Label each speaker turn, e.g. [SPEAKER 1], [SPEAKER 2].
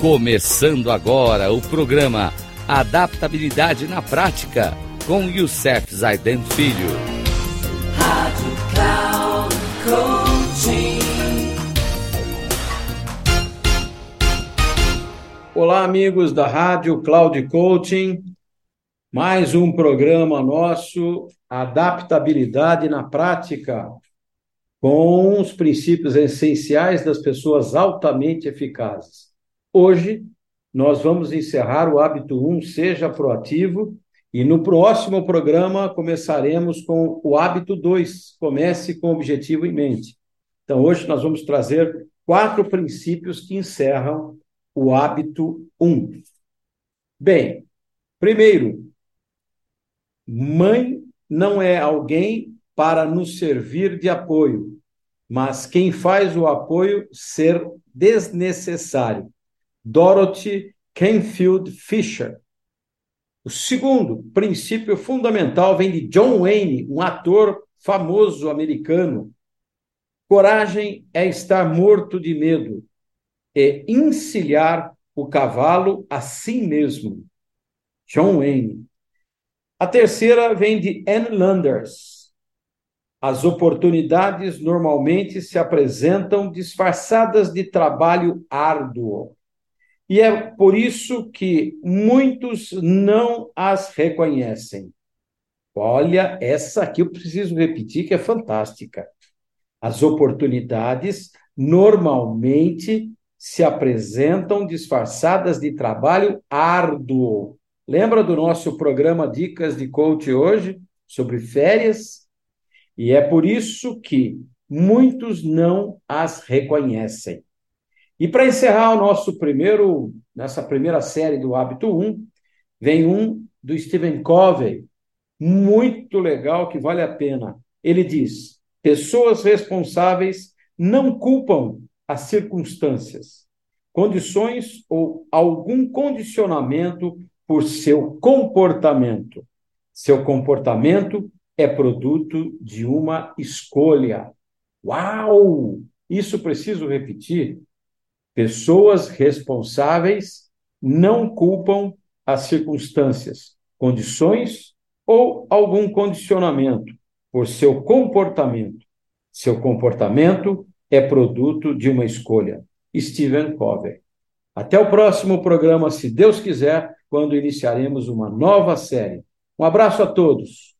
[SPEAKER 1] Começando agora o programa Adaptabilidade na Prática com Youssef Zaiden Filho. Rádio Cloud Coaching.
[SPEAKER 2] Olá, amigos da Rádio Cloud Coaching. Mais um programa nosso, Adaptabilidade na Prática, com os princípios essenciais das pessoas altamente eficazes. Hoje, nós vamos encerrar o hábito 1, seja proativo, e no próximo programa começaremos com o hábito 2, comece com o objetivo em mente. Então, hoje nós vamos trazer quatro princípios que encerram o hábito 1. Bem, primeiro, mãe não é alguém para nos servir de apoio, mas quem faz o apoio ser desnecessário. Dorothy Canfield Fisher. O segundo princípio fundamental vem de John Wayne, um ator famoso americano. Coragem é estar morto de medo, é encilhar o cavalo a si mesmo. John Wayne. A terceira vem de Anne Landers. As oportunidades normalmente se apresentam disfarçadas de trabalho árduo. E é por isso que muitos não as reconhecem. Olha, essa aqui eu preciso repetir que é fantástica. As oportunidades normalmente se apresentam disfarçadas de trabalho árduo. Lembra do nosso programa Dicas de Coach hoje sobre férias? E é por isso que muitos não as reconhecem. E para encerrar o nosso primeiro, nessa primeira série do Hábito 1, vem um do Stephen Covey, muito legal, que vale a pena. Ele diz: pessoas responsáveis não culpam as circunstâncias, condições ou algum condicionamento por seu comportamento. Seu comportamento é produto de uma escolha. Uau! Isso preciso repetir Pessoas responsáveis não culpam as circunstâncias, condições ou algum condicionamento por seu comportamento. Seu comportamento é produto de uma escolha. Stephen Covey. Até o próximo programa, se Deus quiser, quando iniciaremos uma nova série. Um abraço a todos.